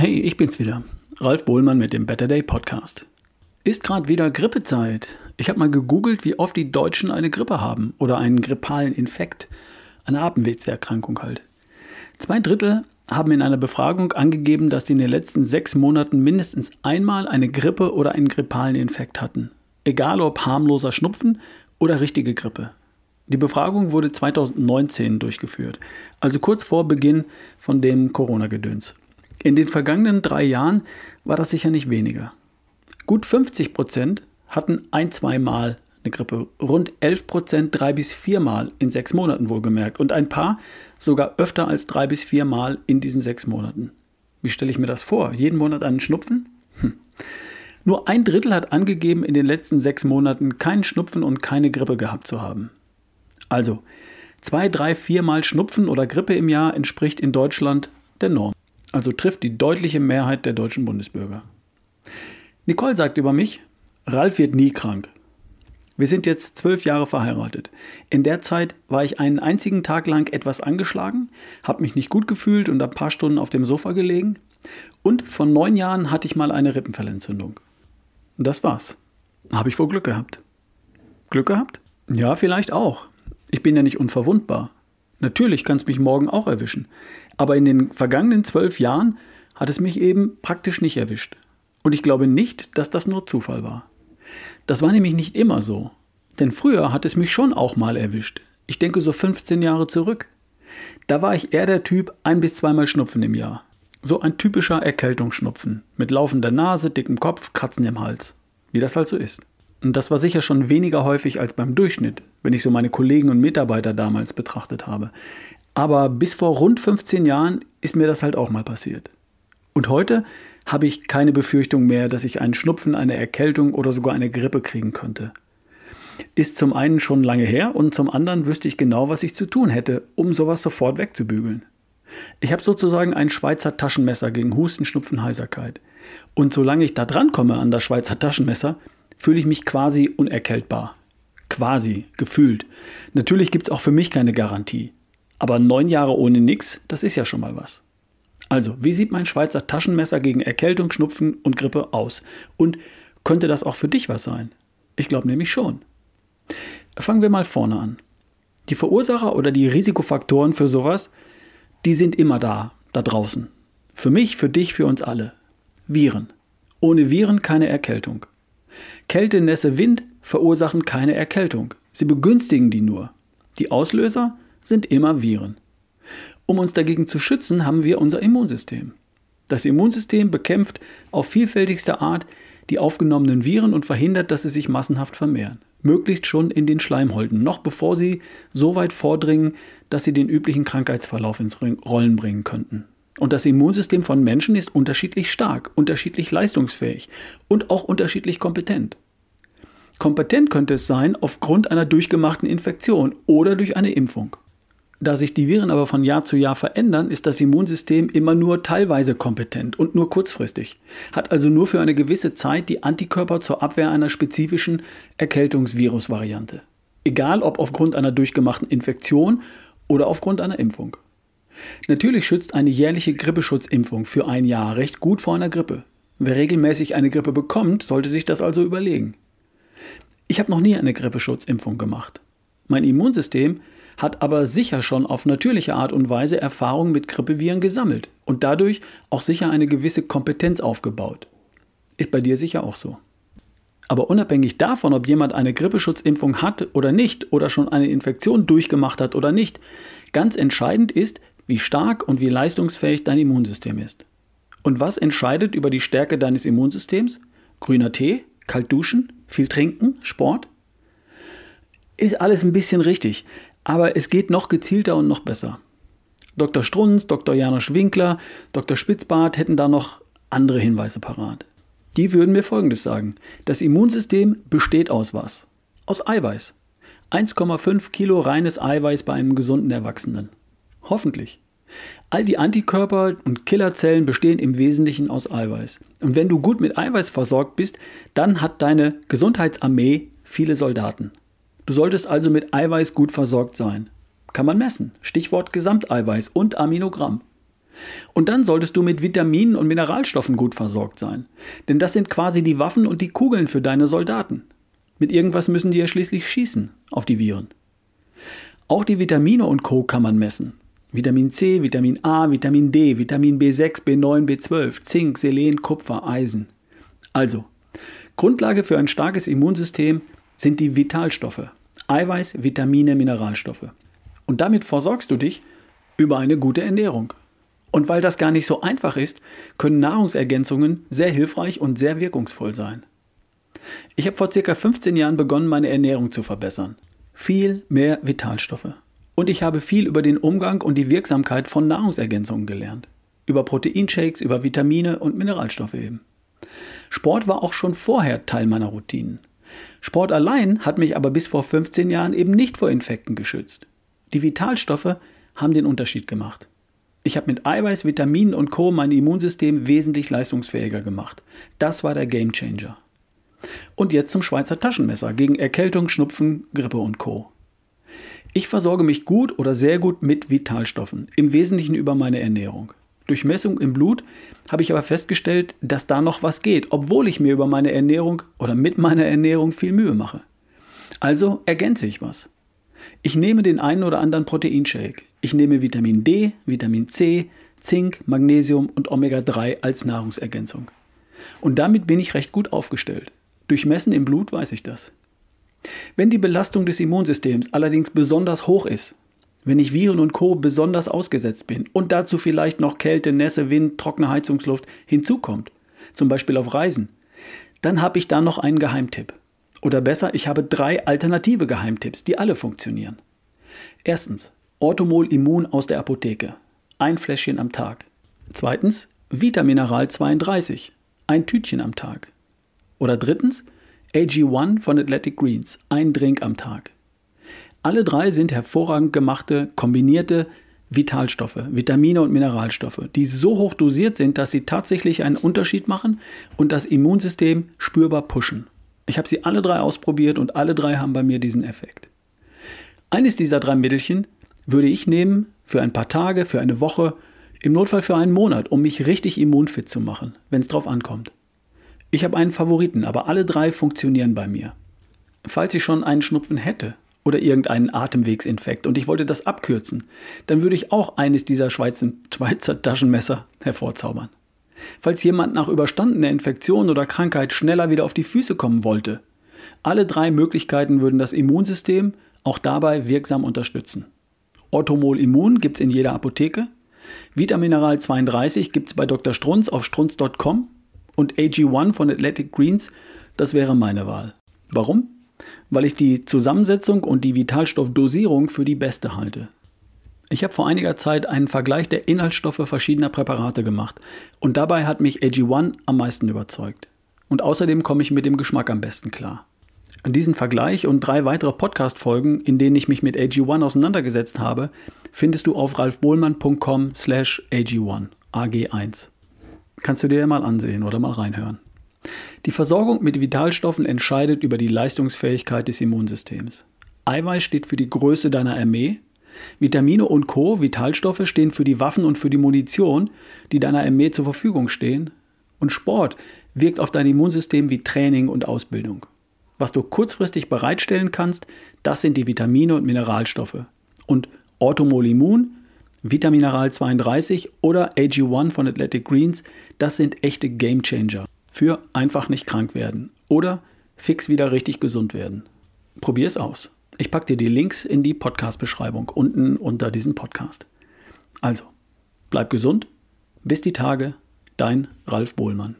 Hey, ich bin's wieder. Ralf Bohlmann mit dem Better Day Podcast. Ist gerade wieder Grippezeit. Ich habe mal gegoogelt, wie oft die Deutschen eine Grippe haben oder einen grippalen Infekt. Eine Atemwegserkrankung halt. Zwei Drittel haben in einer Befragung angegeben, dass sie in den letzten sechs Monaten mindestens einmal eine Grippe oder einen grippalen Infekt hatten. Egal ob harmloser Schnupfen oder richtige Grippe. Die Befragung wurde 2019 durchgeführt, also kurz vor Beginn von dem Corona-Gedöns. In den vergangenen drei Jahren war das sicher nicht weniger. Gut 50 Prozent hatten ein, zweimal eine Grippe, rund 11 Prozent drei bis viermal in sechs Monaten wohlgemerkt und ein paar sogar öfter als drei bis viermal in diesen sechs Monaten. Wie stelle ich mir das vor? Jeden Monat einen Schnupfen? Hm. Nur ein Drittel hat angegeben, in den letzten sechs Monaten keinen Schnupfen und keine Grippe gehabt zu haben. Also, zwei, drei, viermal Schnupfen oder Grippe im Jahr entspricht in Deutschland der Norm. Also trifft die deutliche Mehrheit der deutschen Bundesbürger. Nicole sagt über mich, Ralf wird nie krank. Wir sind jetzt zwölf Jahre verheiratet. In der Zeit war ich einen einzigen Tag lang etwas angeschlagen, habe mich nicht gut gefühlt und ein paar Stunden auf dem Sofa gelegen. Und von neun Jahren hatte ich mal eine Rippenfellentzündung. Das war's. Habe ich wohl Glück gehabt. Glück gehabt? Ja, vielleicht auch. Ich bin ja nicht unverwundbar. Natürlich kann es mich morgen auch erwischen. Aber in den vergangenen zwölf Jahren hat es mich eben praktisch nicht erwischt. Und ich glaube nicht, dass das nur Zufall war. Das war nämlich nicht immer so. Denn früher hat es mich schon auch mal erwischt. Ich denke so 15 Jahre zurück. Da war ich eher der Typ ein bis zweimal Schnupfen im Jahr. So ein typischer Erkältungsschnupfen. Mit laufender Nase, dickem Kopf, Kratzen im Hals. Wie das halt so ist. Und das war sicher schon weniger häufig als beim Durchschnitt, wenn ich so meine Kollegen und Mitarbeiter damals betrachtet habe. Aber bis vor rund 15 Jahren ist mir das halt auch mal passiert. Und heute habe ich keine Befürchtung mehr, dass ich einen Schnupfen, eine Erkältung oder sogar eine Grippe kriegen könnte. Ist zum einen schon lange her und zum anderen wüsste ich genau, was ich zu tun hätte, um sowas sofort wegzubügeln. Ich habe sozusagen ein Schweizer Taschenmesser gegen Husten, Schnupfen, Heiserkeit. Und solange ich da drankomme an das Schweizer Taschenmesser, fühle ich mich quasi unerkältbar. Quasi, gefühlt. Natürlich gibt es auch für mich keine Garantie. Aber neun Jahre ohne nix, das ist ja schon mal was. Also, wie sieht mein Schweizer Taschenmesser gegen Erkältung, Schnupfen und Grippe aus? Und könnte das auch für dich was sein? Ich glaube nämlich schon. Fangen wir mal vorne an. Die Verursacher oder die Risikofaktoren für sowas, die sind immer da, da draußen. Für mich, für dich, für uns alle. Viren. Ohne Viren keine Erkältung. Kälte, Nässe, Wind verursachen keine Erkältung. Sie begünstigen die nur. Die Auslöser sind immer Viren. Um uns dagegen zu schützen, haben wir unser Immunsystem. Das Immunsystem bekämpft auf vielfältigste Art die aufgenommenen Viren und verhindert, dass sie sich massenhaft vermehren. Möglichst schon in den Schleimhäuten, noch bevor sie so weit vordringen, dass sie den üblichen Krankheitsverlauf ins Rollen bringen könnten. Und das Immunsystem von Menschen ist unterschiedlich stark, unterschiedlich leistungsfähig und auch unterschiedlich kompetent. Kompetent könnte es sein aufgrund einer durchgemachten Infektion oder durch eine Impfung. Da sich die Viren aber von Jahr zu Jahr verändern, ist das Immunsystem immer nur teilweise kompetent und nur kurzfristig, hat also nur für eine gewisse Zeit die Antikörper zur Abwehr einer spezifischen Erkältungsvirusvariante. Egal ob aufgrund einer durchgemachten Infektion oder aufgrund einer Impfung. Natürlich schützt eine jährliche Grippeschutzimpfung für ein Jahr recht gut vor einer Grippe. Wer regelmäßig eine Grippe bekommt, sollte sich das also überlegen. Ich habe noch nie eine Grippeschutzimpfung gemacht. Mein Immunsystem hat aber sicher schon auf natürliche Art und Weise Erfahrung mit Grippeviren gesammelt und dadurch auch sicher eine gewisse Kompetenz aufgebaut. Ist bei dir sicher auch so. Aber unabhängig davon, ob jemand eine Grippeschutzimpfung hat oder nicht oder schon eine Infektion durchgemacht hat oder nicht, ganz entscheidend ist, wie stark und wie leistungsfähig dein Immunsystem ist. Und was entscheidet über die Stärke deines Immunsystems? Grüner Tee, kalt duschen, viel trinken, Sport? Ist alles ein bisschen richtig, aber es geht noch gezielter und noch besser. Dr. Strunz, Dr. Janosch Winkler, Dr. Spitzbart hätten da noch andere Hinweise parat. Die würden mir Folgendes sagen. Das Immunsystem besteht aus was? Aus Eiweiß. 1,5 Kilo reines Eiweiß bei einem gesunden Erwachsenen. Hoffentlich. All die Antikörper und Killerzellen bestehen im Wesentlichen aus Eiweiß. Und wenn du gut mit Eiweiß versorgt bist, dann hat deine Gesundheitsarmee viele Soldaten. Du solltest also mit Eiweiß gut versorgt sein. Kann man messen. Stichwort Gesamteiweiß und Aminogramm. Und dann solltest du mit Vitaminen und Mineralstoffen gut versorgt sein. Denn das sind quasi die Waffen und die Kugeln für deine Soldaten. Mit irgendwas müssen die ja schließlich schießen auf die Viren. Auch die Vitamine und Co. kann man messen. Vitamin C, Vitamin A, Vitamin D, Vitamin B6, B9, B12, Zink, Selen, Kupfer, Eisen. Also, Grundlage für ein starkes Immunsystem sind die Vitalstoffe. Eiweiß, Vitamine, Mineralstoffe. Und damit versorgst du dich über eine gute Ernährung. Und weil das gar nicht so einfach ist, können Nahrungsergänzungen sehr hilfreich und sehr wirkungsvoll sein. Ich habe vor circa 15 Jahren begonnen, meine Ernährung zu verbessern. Viel mehr Vitalstoffe. Und ich habe viel über den Umgang und die Wirksamkeit von Nahrungsergänzungen gelernt. Über Proteinshakes, über Vitamine und Mineralstoffe eben. Sport war auch schon vorher Teil meiner Routinen. Sport allein hat mich aber bis vor 15 Jahren eben nicht vor Infekten geschützt. Die Vitalstoffe haben den Unterschied gemacht. Ich habe mit Eiweiß, Vitaminen und Co. mein Immunsystem wesentlich leistungsfähiger gemacht. Das war der Gamechanger. Und jetzt zum Schweizer Taschenmesser gegen Erkältung, Schnupfen, Grippe und Co. Ich versorge mich gut oder sehr gut mit Vitalstoffen, im Wesentlichen über meine Ernährung. Durch Messung im Blut habe ich aber festgestellt, dass da noch was geht, obwohl ich mir über meine Ernährung oder mit meiner Ernährung viel Mühe mache. Also ergänze ich was. Ich nehme den einen oder anderen Proteinshake. Ich nehme Vitamin D, Vitamin C, Zink, Magnesium und Omega-3 als Nahrungsergänzung. Und damit bin ich recht gut aufgestellt. Durch Messen im Blut weiß ich das. Wenn die Belastung des Immunsystems allerdings besonders hoch ist, wenn ich Viren und Co. besonders ausgesetzt bin und dazu vielleicht noch Kälte, Nässe, Wind, trockene Heizungsluft hinzukommt, zum Beispiel auf Reisen, dann habe ich da noch einen Geheimtipp. Oder besser, ich habe drei alternative Geheimtipps, die alle funktionieren. Erstens, Orthomol Immun aus der Apotheke. Ein Fläschchen am Tag. Zweitens, Vitamineral 32. Ein Tütchen am Tag. Oder drittens, AG1 von Athletic Greens. Ein Drink am Tag. Alle drei sind hervorragend gemachte, kombinierte Vitalstoffe, Vitamine und Mineralstoffe, die so hoch dosiert sind, dass sie tatsächlich einen Unterschied machen und das Immunsystem spürbar pushen. Ich habe sie alle drei ausprobiert und alle drei haben bei mir diesen Effekt. Eines dieser drei Mittelchen würde ich nehmen für ein paar Tage, für eine Woche, im Notfall für einen Monat, um mich richtig immunfit zu machen, wenn es drauf ankommt. Ich habe einen Favoriten, aber alle drei funktionieren bei mir. Falls ich schon einen Schnupfen hätte oder irgendeinen Atemwegsinfekt und ich wollte das abkürzen, dann würde ich auch eines dieser Schweizer, Taschenmesser hervorzaubern. Falls jemand nach überstandener Infektion oder Krankheit schneller wieder auf die Füße kommen wollte, alle drei Möglichkeiten würden das Immunsystem auch dabei wirksam unterstützen. Orthomol Immun gibt es in jeder Apotheke. Vitamineral 32 gibt es bei Dr. Strunz auf strunz.com. Und AG1 von Athletic Greens, das wäre meine Wahl. Warum? Weil ich die Zusammensetzung und die Vitalstoffdosierung für die beste halte. Ich habe vor einiger Zeit einen Vergleich der Inhaltsstoffe verschiedener Präparate gemacht und dabei hat mich AG1 am meisten überzeugt. Und außerdem komme ich mit dem Geschmack am besten klar. Diesen Vergleich und drei weitere Podcast-Folgen, in denen ich mich mit AG1 auseinandergesetzt habe, findest du auf ralfbohlmann.com slash AG1, AG1. Kannst du dir ja mal ansehen oder mal reinhören. Die Versorgung mit Vitalstoffen entscheidet über die Leistungsfähigkeit des Immunsystems. Eiweiß steht für die Größe deiner Armee. Vitamine und Co., Vitalstoffe, stehen für die Waffen und für die Munition, die deiner Armee zur Verfügung stehen. Und Sport wirkt auf dein Immunsystem wie Training und Ausbildung. Was du kurzfristig bereitstellen kannst, das sind die Vitamine und Mineralstoffe. Und Orthomol Immun, Vitamineral 32 oder AG1 von Athletic Greens, das sind echte Gamechanger für einfach nicht krank werden oder fix wieder richtig gesund werden. Probier es aus. Ich packe dir die Links in die Podcast-Beschreibung unten unter diesem Podcast. Also, bleib gesund, bis die Tage, dein Ralf Bohlmann.